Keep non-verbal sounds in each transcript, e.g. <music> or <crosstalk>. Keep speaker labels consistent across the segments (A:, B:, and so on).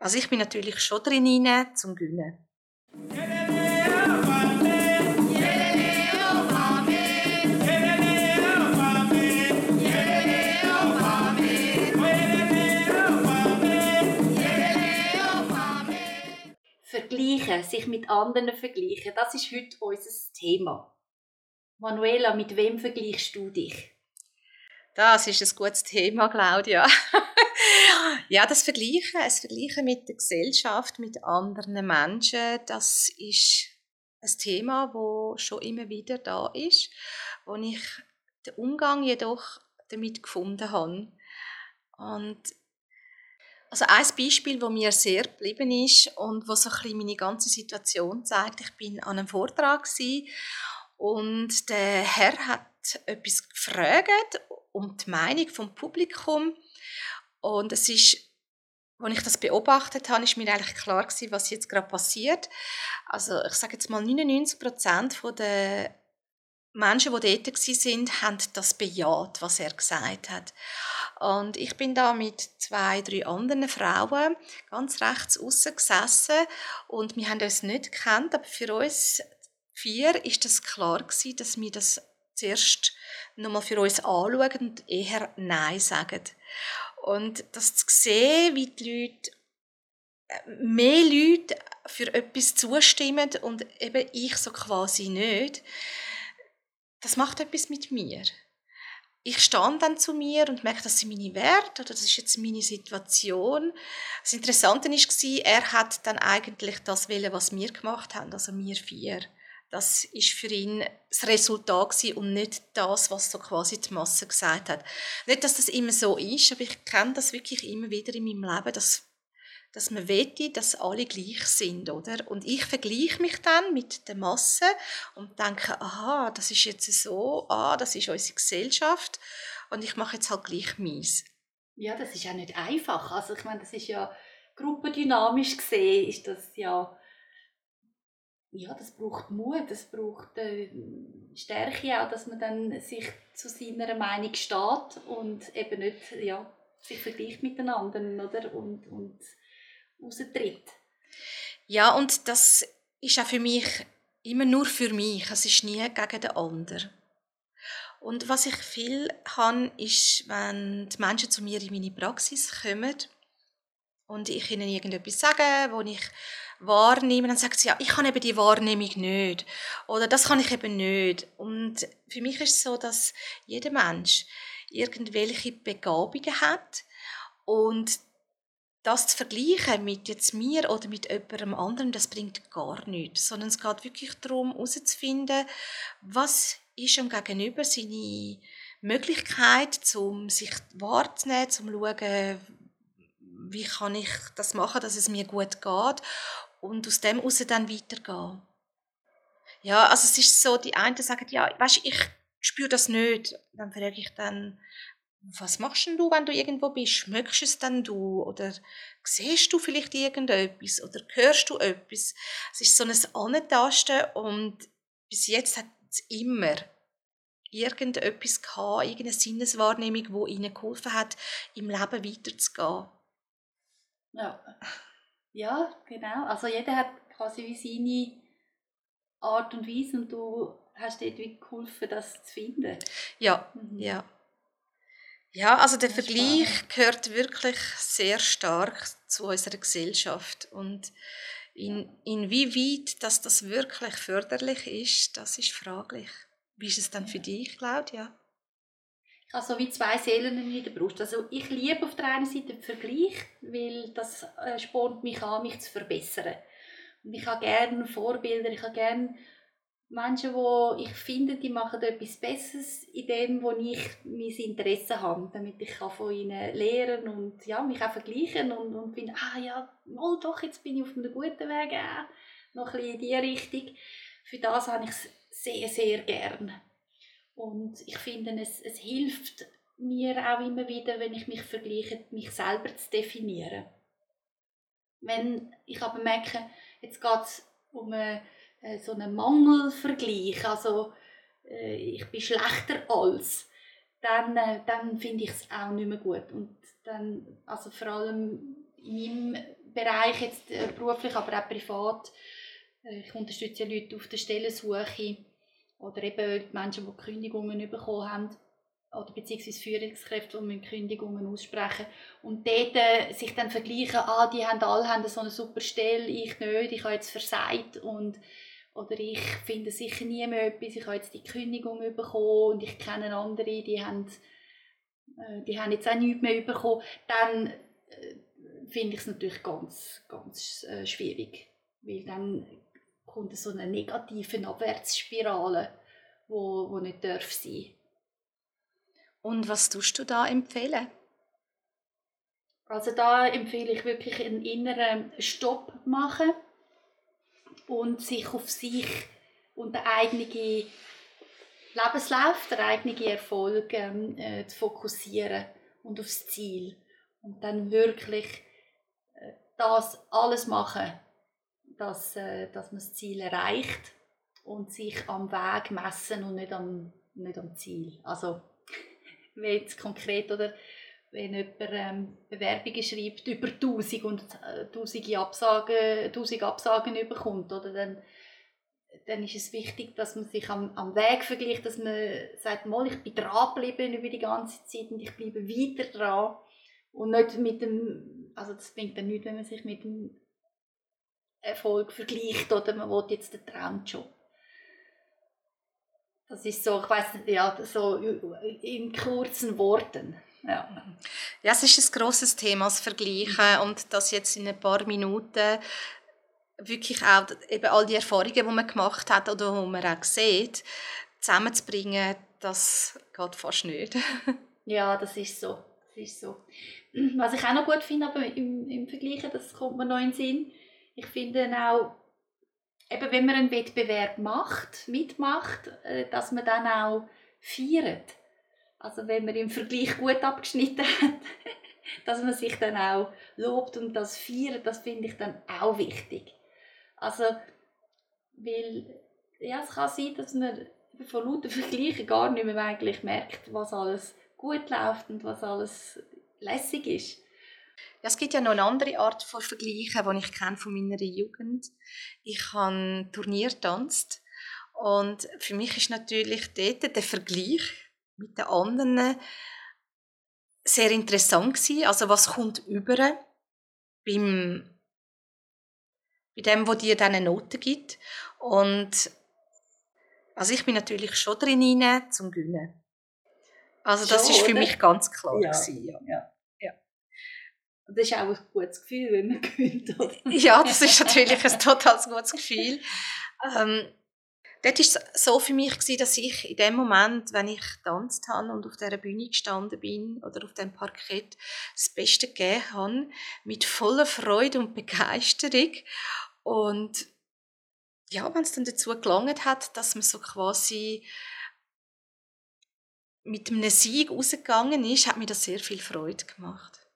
A: Also ich bin natürlich schon drin zum Gewinnen.
B: Vergleichen, sich mit anderen vergleichen, das ist heute unser Thema. Manuela, mit wem vergleichst du dich?
A: Das ist ein gutes Thema, Claudia. <laughs> ja, das Vergleichen, das Vergleichen mit der Gesellschaft, mit anderen Menschen, das ist ein Thema, wo schon immer wieder da ist, wo ich den Umgang jedoch damit gefunden habe. Und also ein Beispiel, das mir sehr geblieben ist und was so ein meine ganze Situation zeigt. Ich bin an einem Vortrag und der Herr hat etwas gefragt um die Meinung vom Publikum und es ist als ich das beobachtet habe, ist mir eigentlich klar gewesen, was jetzt gerade passiert. Also ich sage jetzt mal 99 Prozent der Menschen, die dort sind, haben das bejaht, was er gesagt hat. Und ich bin da mit zwei, drei anderen Frauen ganz rechts außen gesessen und wir haben uns nicht gekannt, aber für uns vier ist das klar gewesen, dass wir das zuerst nochmal für uns anschauen und eher Nein sagen. Und das zu sehen, wie die Leute, äh, mehr Leute für etwas zustimmen und eben ich so quasi nicht, das macht etwas mit mir. Ich stand dann zu mir und merke, das sind meine Werte oder das ist jetzt meine Situation. Das Interessante war, er hat dann eigentlich das wählen, was wir gemacht haben, also wir vier. Das ist für ihn das Resultat und nicht das, was so quasi die Masse gesagt hat. Nicht, dass das immer so ist, aber ich kenne das wirklich immer wieder in meinem Leben, dass dass man wette, dass alle gleich sind, oder? Und ich vergleiche mich dann mit der Masse und denke, aha, das ist jetzt so, ah, das ist unsere Gesellschaft und ich mache jetzt halt gleich meins.
B: Ja, das ist ja nicht einfach. Also ich meine, das ist ja gruppendynamisch gesehen, ist das ja ja, das braucht Mut, das braucht äh, Stärke auch, dass man dann sich zu seiner Meinung steht und eben nicht ja, sich vergleicht mit den anderen oder? und, und raustritt.
A: Ja, und das ist auch für mich immer nur für mich, es ist nie gegen den anderen. Und was ich viel habe, ist, wenn die Menschen zu mir in meine Praxis kommen und ich ihnen irgendetwas sage, wo ich wahrnehme, dann sagt sie, ja, ich habe eben die Wahrnehmung nicht. Oder das kann ich eben nicht. Und für mich ist es so, dass jeder Mensch irgendwelche Begabungen hat und das zu vergleichen mit jetzt mir oder mit jemandem anderen, das bringt gar nichts. Sondern es geht wirklich darum, herauszufinden, was ist am Gegenüber seine Möglichkeit, um sich wahrzunehmen, um zu schauen, wie kann ich das machen, dass es mir gut geht und aus dem heraus dann weitergehen. Ja, also es ist so, die einen sagen, ja, weißt, ich spüre das nicht. Dann frage ich dann, was machst denn du, wenn du irgendwo bist? Schmeckst es denn du? Oder siehst du vielleicht irgendetwas? Oder hörst du etwas? Es ist so ein Antasten und bis jetzt hat es immer irgendetwas gehabt, irgendeine Sinneswahrnehmung, die ihnen geholfen hat, im Leben weiterzugehen.
B: Ja. Ja, genau. Also jeder hat quasi wie seine Art und Weise und du hast dort wie geholfen, das zu finden.
A: Ja, mhm. ja. Ja, also der Vergleich spannend. gehört wirklich sehr stark zu unserer Gesellschaft und in, inwieweit dass das wirklich förderlich ist, das ist fraglich. Wie ist es dann für dich, Claudia?
B: Ich habe so wie zwei Seelen in der Brust. Also ich liebe auf der einen Seite den Vergleich, weil das äh, spornt mich an, mich zu verbessern. Und ich habe gerne Vorbilder, ich habe gerne Menschen, wo ich finde, die machen etwas Besseres in dem, wo ich mein Interesse habe, damit ich von ihnen lernen und ja, mich auch vergleichen und, und finde, ah ja, mal doch, jetzt bin ich auf einem guten Weg, äh, noch ein bisschen in diese Richtung. Für das habe ich es sehr, sehr gerne. Und ich finde, es, es hilft mir auch immer wieder, wenn ich mich vergleiche, mich selber zu definieren. Wenn ich aber merke, jetzt geht es um eine, äh, so einen Mangelvergleich, also äh, ich bin schlechter als, dann, äh, dann finde ich es auch nicht mehr gut. Und dann, also vor allem in meinem Bereich, jetzt beruflich, aber auch privat. Ich unterstütze Leute auf der Stellensuche oder eben Menschen, die Kündigungen bekommen haben oder beziehungsweise Führungskräfte, die Kündigungen aussprechen und dort äh, sich dann vergleichen, ah, die haben alle haben so eine super Stelle, ich nicht, ich habe jetzt versagt und oder ich finde sicher nie mehr etwas, ich habe jetzt die Kündigung bekommen und ich kenne andere, die haben, äh, die haben jetzt auch nichts mehr bekommen, dann äh, finde ich es natürlich ganz, ganz äh, schwierig, weil dann kommt so eine negative Abwärtsspirale, wo, wo nicht darf sein.
A: Und was tust du da empfehlen?
B: Also da empfehle ich wirklich einen inneren Stopp machen und sich auf sich und den eigenen Lebenslauf, den eigenen Erfolg ähm, äh, zu fokussieren und aufs Ziel. Und dann wirklich äh, das alles machen, dass, äh, dass man das Ziel erreicht und sich am Weg messen und nicht am, nicht am Ziel. Also, <laughs> wenn jetzt konkret oder wenn jemand ähm, Bewerbungen schreibt über 1000 und äh, 1000 Absagen, 1000 Absagen bekommt, oder, dann, dann ist es wichtig, dass man sich am, am Weg vergleicht, dass man sagt, mal, ich bin dranbleiben über die ganze Zeit und ich bleibe weiter dran und nicht mit dem, also das bringt dann nichts, wenn man sich mit dem Erfolg vergleicht oder man will jetzt den Traumjob. Das ist so, ich weiß nicht, ja, so in kurzen Worten. Ja.
A: ja, es ist ein grosses Thema, das Vergleichen und das jetzt in ein paar Minuten wirklich auch eben all die Erfahrungen, die man gemacht hat oder die man auch sieht, zusammenzubringen, das geht fast nicht. <laughs>
B: ja, das ist so. Das ist so. Was ich auch noch gut finde, aber im, im Vergleich, das kommt mir noch in den Sinn, ich finde auch, eben wenn man einen Wettbewerb macht, mitmacht, äh, dass man dann auch feiert. Also wenn man im Vergleich gut abgeschnitten <laughs> hat, dass man sich dann auch lobt und das feiert, das finde ich dann auch wichtig. Also, weil, ja, es kann sein, dass man von lauter Vergleichen gar nicht mehr eigentlich merkt, was alles gut läuft und was alles lässig ist.
A: Ja, es gibt ja noch eine andere Art von Vergleichen, die ich kenne von meiner Jugend. Ich habe Turnier getanzt und für mich ist natürlich dort der Vergleich mit den anderen sehr interessant gewesen. Also was kommt über beim bei dem, wo dir dann eine Note gibt und also ich bin natürlich schon drin rein, zum Gewinnen. Also das schon, ist für oder? mich ganz klar
B: ja. Gewesen, ja. ja. Ja. Das ist auch ein gutes Gefühl, wenn man <laughs> gewinnt, oder?
A: ja, das ist natürlich ein total gutes Gefühl. Ähm, dort war es so für mich, gewesen, dass ich in dem Moment, wenn ich getanzt habe und auf dieser Bühne gestanden bin oder auf dem Parkett, das Beste gegeben habe, mit voller Freude und Begeisterung. Und ja, wenn es dann dazu gelangt hat, dass man so quasi mit einem Sieg rausgegangen ist, hat mir das sehr viel Freude gemacht.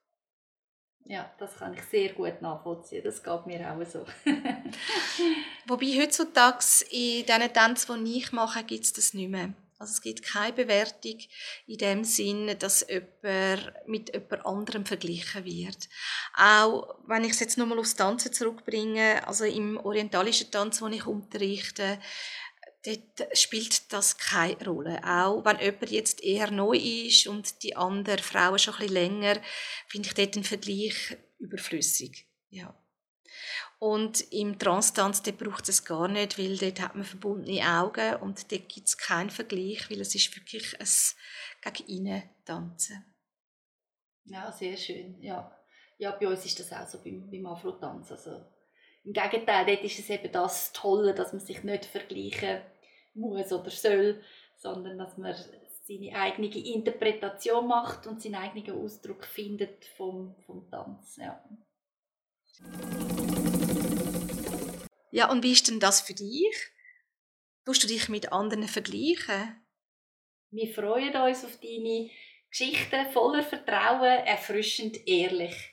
B: Ja, das kann ich sehr gut nachvollziehen. Das geht mir auch so. <laughs>
A: Wobei heutzutage in diesen Tänzen, die ich mache, gibt es das nicht mehr. Also es gibt keine Bewertung in dem Sinne, dass jemand mit jemand anderem verglichen wird. Auch wenn ich es jetzt nochmal aufs Tanzen zurückbringe, also im orientalischen Tanz, den ich unterrichte, dort spielt das keine Rolle. Auch wenn jemand jetzt eher neu ist und die andere Frauen schon ein bisschen länger, finde ich dort einen Vergleich überflüssig. Ja. Und im Transtanz braucht es gar nicht, weil dort hat man verbundene Augen und dort gibt es keinen Vergleich, weil es ist wirklich ein gegen innen tanzen.
B: Ja, sehr schön. Ja. ja, bei uns ist das auch so beim, beim Afro-Tanz. Also, Im Gegenteil, dort ist es eben das Tolle, dass man sich nicht vergleichen muss oder soll, sondern dass man seine eigene Interpretation macht und seinen eigenen Ausdruck findet vom, vom Tanz. Ja.
A: ja, und wie ist denn das für dich? Tust du dich mit anderen vergleichen?
B: Wir freuen uns auf deine Geschichten voller Vertrauen, erfrischend ehrlich.